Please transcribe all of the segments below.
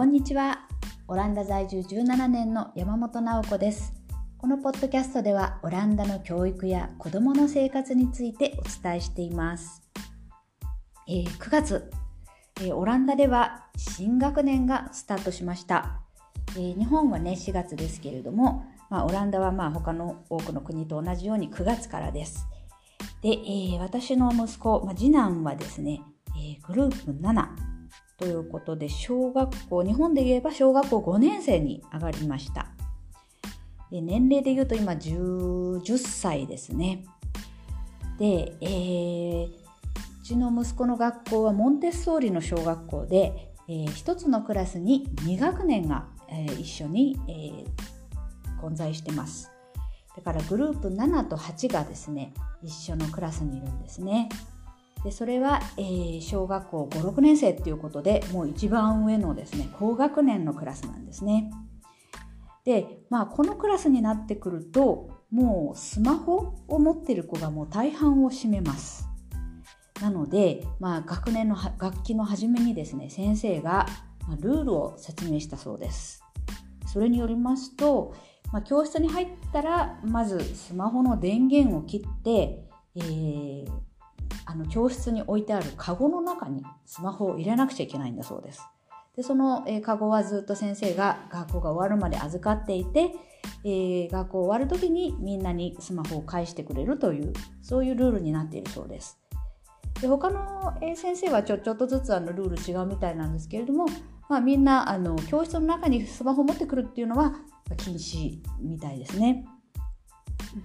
こんにちは。オランダ在住17年の山本直子です。このポッドキャストではオランダの教育や子どもの生活についてお伝えしています。えー、9月、えー、オランダでは新学年がスタートしました。えー、日本はね4月ですけれども、まあ、オランダはまあ他の多くの国と同じように9月からです。で、えー、私の息子、まあ、次男はですね、えー、グループ7ということで小学校日本で言えば小学校5年生に上がりました。で年齢で言うと今 10, 10歳ですね。で、えー、うちの息子の学校はモンテッソーリの小学校で、えー、1つのクラスに2学年が、えー、一緒に、えー、混在してます。だからグループ7と8がですね一緒のクラスにいるんですね。でそれは、えー、小学校56年生っていうことでもう一番上のですね高学年のクラスなんですね。でまあこのクラスになってくるともうスマホを持ってる子がもう大半を占めます。なので、まあ、学年の楽器の初めにですね先生が、ルールを説明したそうです。それによりますと、まあ、教室に入ったらまずスマホの電源を切って、えー、あの教室に置いてあるカゴの中にスマホを入れなくちゃいけないんだそうです。でその、えー、カゴはずっと先生が学校が終わるまで預かっていて、えー、学校終わる時にみんなにスマホを返してくれるというそういうルールになっているそうです。で他の、え、先生はちょちょっとずつあのルール違うみたいなんですけれども、まあ、みんなあの教室の中にスマホを持ってくるっていうのは禁止みたいですね。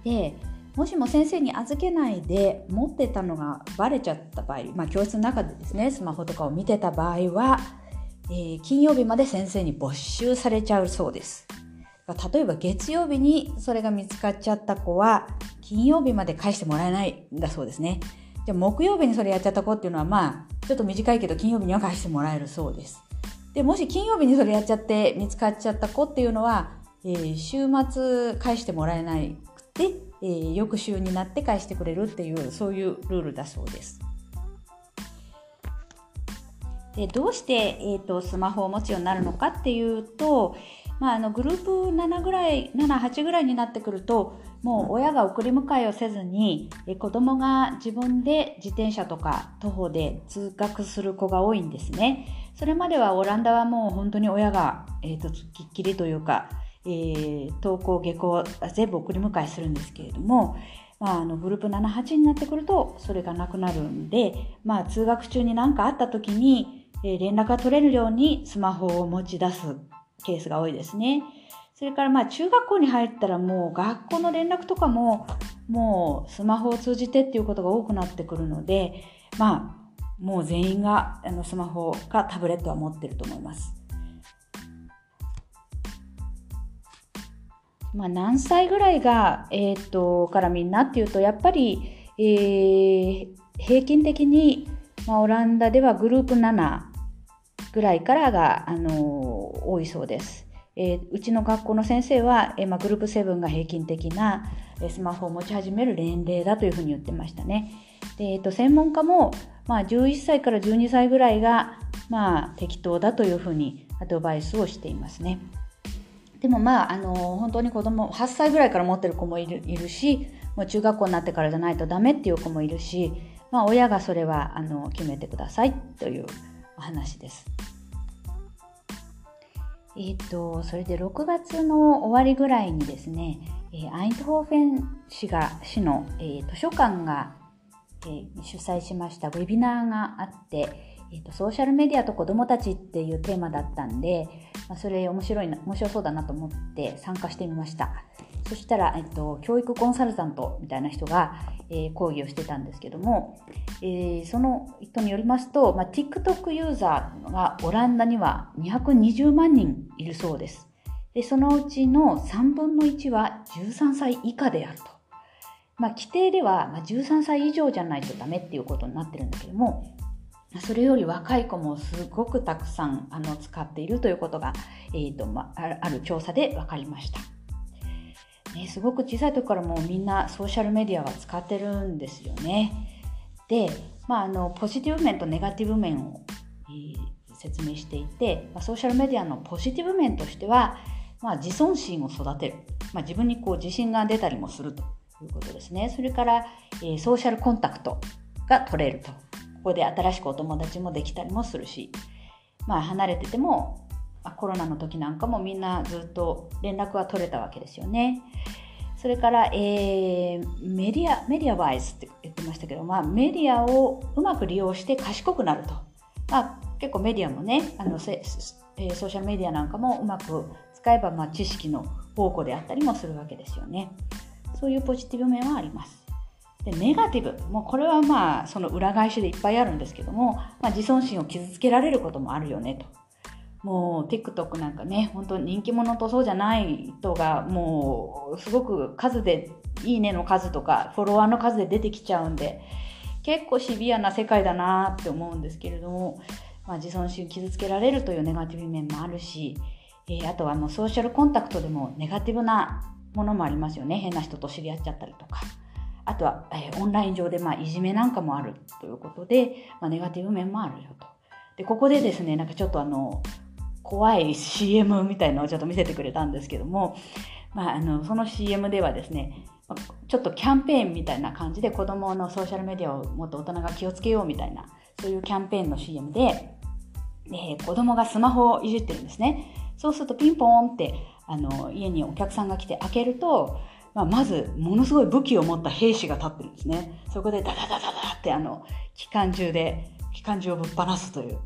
でもしも先生に預けないで持ってたのがバレちゃった場合、まあ、教室の中でですねスマホとかを見てた場合は、えー、金曜日まで先生に没収されちゃうそうです。例えば月曜日にそれが見つかっちゃった子は金曜日まで返してもらえないんだそうですね。じゃあ木曜日にそれやっちゃった子っていうのはまあちょっと短いけど金曜日には返してもらえるそうです。でもし金曜日にそれやっちゃって見つかっちゃった子っていうのは、えー、週末返してもらえないくてえー、翌週になって返してくれるっていうそういうルールだそうです。でどうして、えーと、スマホを持つようになるのかっていうと、まあ、あのグループ7ぐらい78ぐらいになってくるともう親が送り迎えをせずにえ子供が自分で自転車とか徒歩で通学する子が多いんですね。それまではオランダはもう本当に親が、えーと、ときっきりというかえー、登校下校全部送り迎えするんですけれども、まあ、あのグループ78になってくるとそれがなくなるんで、まあ、通学中に何かあった時に、えー、連絡が取れるようにスマホを持ち出すケースが多いですね。それからまあ中学校に入ったらもう学校の連絡とかももうスマホを通じてっていうことが多くなってくるのでまあもう全員があのスマホかタブレットは持ってると思います。まあ、何歳ぐらいが、えー、っとからみんなっていうとやっぱり、えー、平均的に、まあ、オランダではグループ7ぐらいからが、あのー、多いそうです。えー、うちの学校の先生は、えーまあ、グループ7が平均的なスマホを持ち始める年齢だというふうに言ってましたね。でえーと、専門家も、まあ、11歳から12歳ぐらいが、まあ、適当だというふうにアドバイスをしていますね。でもまあ、あの本当に子供8歳ぐらいから持ってる子もいるいるしもう中学校になってからじゃないとダメっていう子もいるし、まあ、親がそれはあの決めてくださいというお話です。えっ、とそれで6月の終わりぐらいにですね、えアイントホーフェン市が市の、えー、図書館が、えー、主催しましたウェビナーがあって、えーと、ソーシャルメディアと子どもたちっていうテーマだったんで、まあ、それ面白いな面白そうだなと思って参加してみました。そしたら、えっと、教育コンサルタントみたいな人が、えー、講義をしてたんですけども、えー、その人によりますと、まあ、TikTok ユーザーがオランダには220万人いるそうです。でそのうちの3分の1は13歳以下であると。まあ、規定では13歳以上じゃないとダメっていうことになってるんだけどもそれより若い子もすごくたくさんあの使っているということが、えーとまあ、ある調査で分かりました、ね、すごく小さい時からもうみんなソーシャルメディアは使ってるんですよね。で、まあ、あのポジティブ面とネガティブ面を、えー、説明していて、まあ、ソーシャルメディアのポジティブ面としては、まあ、自尊心を育てる、まあ、自分にこう自信が出たりもするということですね。それから、えー、ソーシャルコンタクトが取れると。ここで新しくお友達もできたりもするし、まあ、離れてても、あ、コロナの時なんかもみんなずっと連絡は取れたわけですよね。それから、えー、メディア、メディアワイズって言ってましたけど、まあ、メディアをうまく利用して賢くなると。まあ、結構メディアもね、あのせえ、ソーシャルメディアなんかもうまく使えば、まあ、知識の宝庫であったりもするわけですよね。そういうポジティブ面はあります。でネガティブ。もうこれはまあその裏返しでいっぱいあるんですけども、まあ、自尊心を傷つけられることもあるよねと。もう TikTok なんかね本当人気者とそうじゃない人がもうすごく数でいいねの数とかフォロワーの数で出てきちゃうんで結構シビアな世界だなって思うんですけれども、まあ、自尊心傷つけられるというネガティブ面もあるし、えー、あとはもうソーシャルコンタクトでもネガティブなものもありますよね。変な人と知り合っちゃったりとか。あとは、えー、オンライン上でまあいじめなんかもあるということで、まあ、ネガティブ面もあるよと。でここでですねなんかちょっとあの怖い CM みたいのをちょっと見せてくれたんですけども、まあ、あのその CM ではですねちょっとキャンペーンみたいな感じで子供のソーシャルメディアをもっと大人が気をつけようみたいなそういうキャンペーンの CM で、で子供がスマホをいじってるんですねそうするとピンポーンってあの家にお客さんが来て開けると、まあ、まずものすごい武器を持った兵士が立ってるんですねそこでダダダダダってあの機関銃で機関銃をぶっ放すという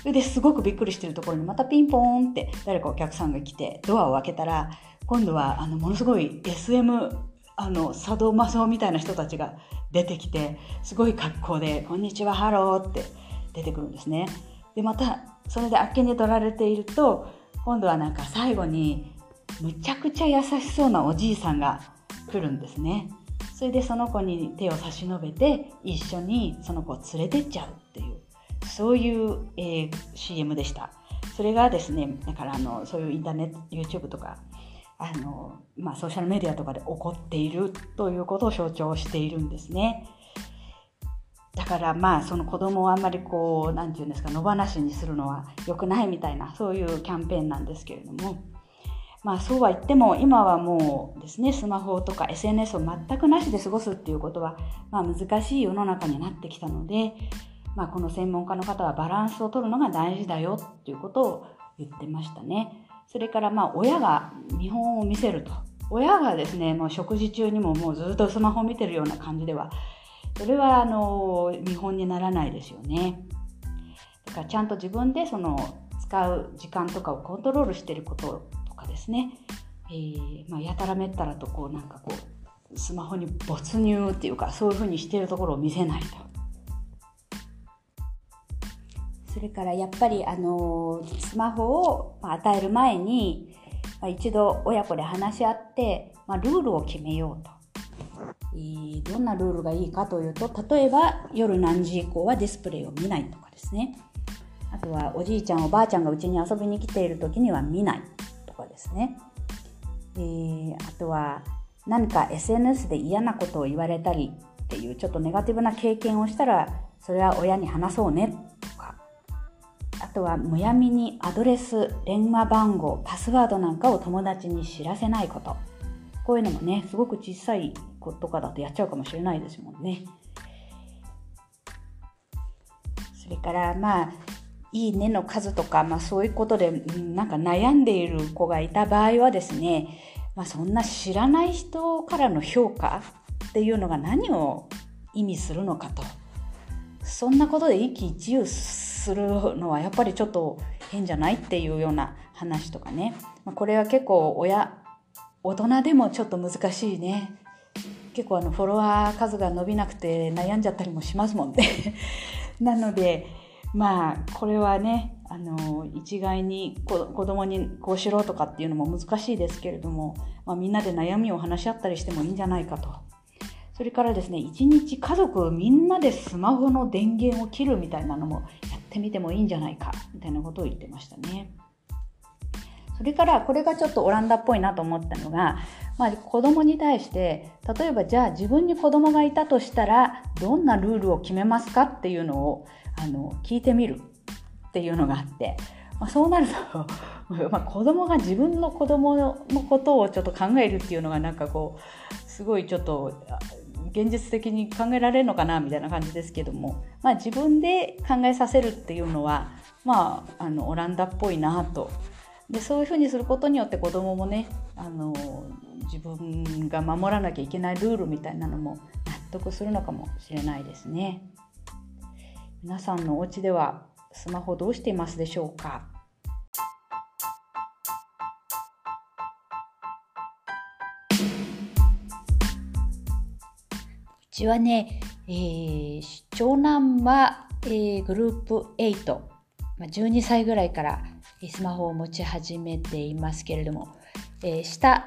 それですごくびっくりしてるところにまたピンポーンって誰かお客さんが来てドアを開けたら今度はあのものすごい SM あのサドマソみたいな人たちが出てきてすごい格好で「こんにちはハロー」って出てくるんですね。でまたそれであっけに取られていると今度はなんか最後にむちゃくちゃ優しそうなおじいさんが来るんですね。それでその子に手を差し伸べて一緒にその子を連れてっちゃうっていうそういう、えー、CM でした。それがですね、だからあのそういうインターネット、YouTube とか、あのまあ、ソーシャルメディアとかで起こっているということを象徴しているんですね。だからまあその子供をあんまりこう何て言うんですか野放しにするのは良くないみたいなそういうキャンペーンなんですけれどもまあそうは言っても今はもうですねスマホとか SNS を全くなしで過ごすっていうことはまあ難しい世の中になってきたのでまあ、この専門家の方はバランスを取るのが大事だよっていうことを言ってましたね。それからまあ親が見本を見せると。親がですね、もう食事中にももうずっとスマホを見てるような感じでは、それはあの見本にならないですよね。だからちゃんと自分でその使う時間とかをコントロールしてることですね、えー、まあ、やたらめったらとこうなんかこうスマホに没入っていうかそういうふうにしているところを見せないと。それからやっぱりあのスマホを与える前に、まあ、一度親子で話し合って、まあ、ルールを決めようと。どんなルールがいいかというと例えば夜何時以降はディスプレイを見ないとかですねあとはおじいちゃんおばあちゃんがうちに遊びに来ている時には見ないですね、えー、あとは何か SNS で嫌なことを言われたりっていうちょっとネガティブな経験をしたらそれは親に話そうねとかあとはむやみにアドレス、電話番号、パスワードなんかを友達に知らせないこと。こういうのもね、すごく小さい子とかだとやっちゃうかもしれないですもんね。それからまあ、いいねの数とか、まあそういうことで、なんか悩んでいる子がいた場合はですね、まあそんな知らない人からの評価っていうのが何を意味するのかと。そんなことで一喜一憂するのはやっぱりちょっと変じゃないっていうような話とかね、まあ、これは結構親大人でもちょっと難しいね。結構あのフォロワー数が伸びなくて悩んじゃったりもしますもんね。なのでまあこれはねあの一概に子供にこうしろとかっていうのも難しいですけれども、まあ、みんなで悩みを話し合ったりしてもいいんじゃないかとそれからですね一日家族みんなでスマホの電源を切るみたいなのもやってみてもいいんじゃないかみたいなことを言ってましたね。それからこれがちょっとオランダっぽいなと思ったのが、まあ、子供に対して例えばじゃあ自分に子供がいたとしたらどんなルールを決めますかっていうのをあの聞いてみるっていうのがあって、まあ、そうなると まあ子供が自分の子供のことをちょっと考えるっていうのがなんかこうすごいちょっと現実的に考えられるのかなみたいな感じですけども、まあ、自分で考えさせるっていうのは、まあ、あのオランダっぽいなとでそういうふうにすることによって子どももねあの自分が守らなきゃいけないルールみたいなのも納得するのかもしれないですね。皆さんのお家ではスマホどうしていますでしょうか？うちはね、えー、長男は、えー、グループ8、まあ、12歳ぐらいからスマホを持ち始めていますけれども、えー、下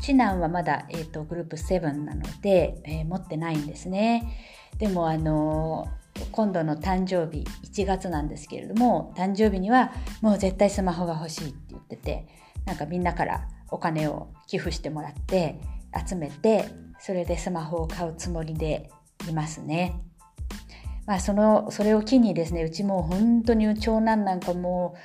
次男はまだ、えーと、グループ7なので、えー、持ってないんですねでもあのー、今度の誕生日1月なんですけれども誕生日にはもう絶対スマホが欲しいって言っててなんかみんなからお金を寄付してもらって集めてそれでスマホを買うつもりでいますね。まあ、そのそれを機にですねうちも本当に長男なんかもう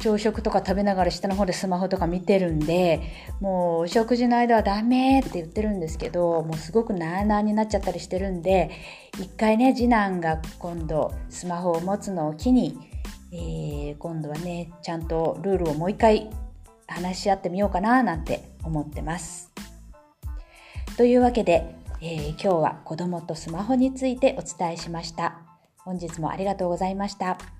朝食とか食べながら下の方でスマホとか見てるんでもうお食事の間はダメって言ってるんですけどもうすごくなあなあになっちゃったりしてるんで一回ね次男が今度スマホを持つのを機に、えー、今度はねちゃんとルールをもう一回話し合ってみようかななんて思ってます。というわけで、えー、今日は子供とスマホについてお伝えしました。本日もありがとうございました。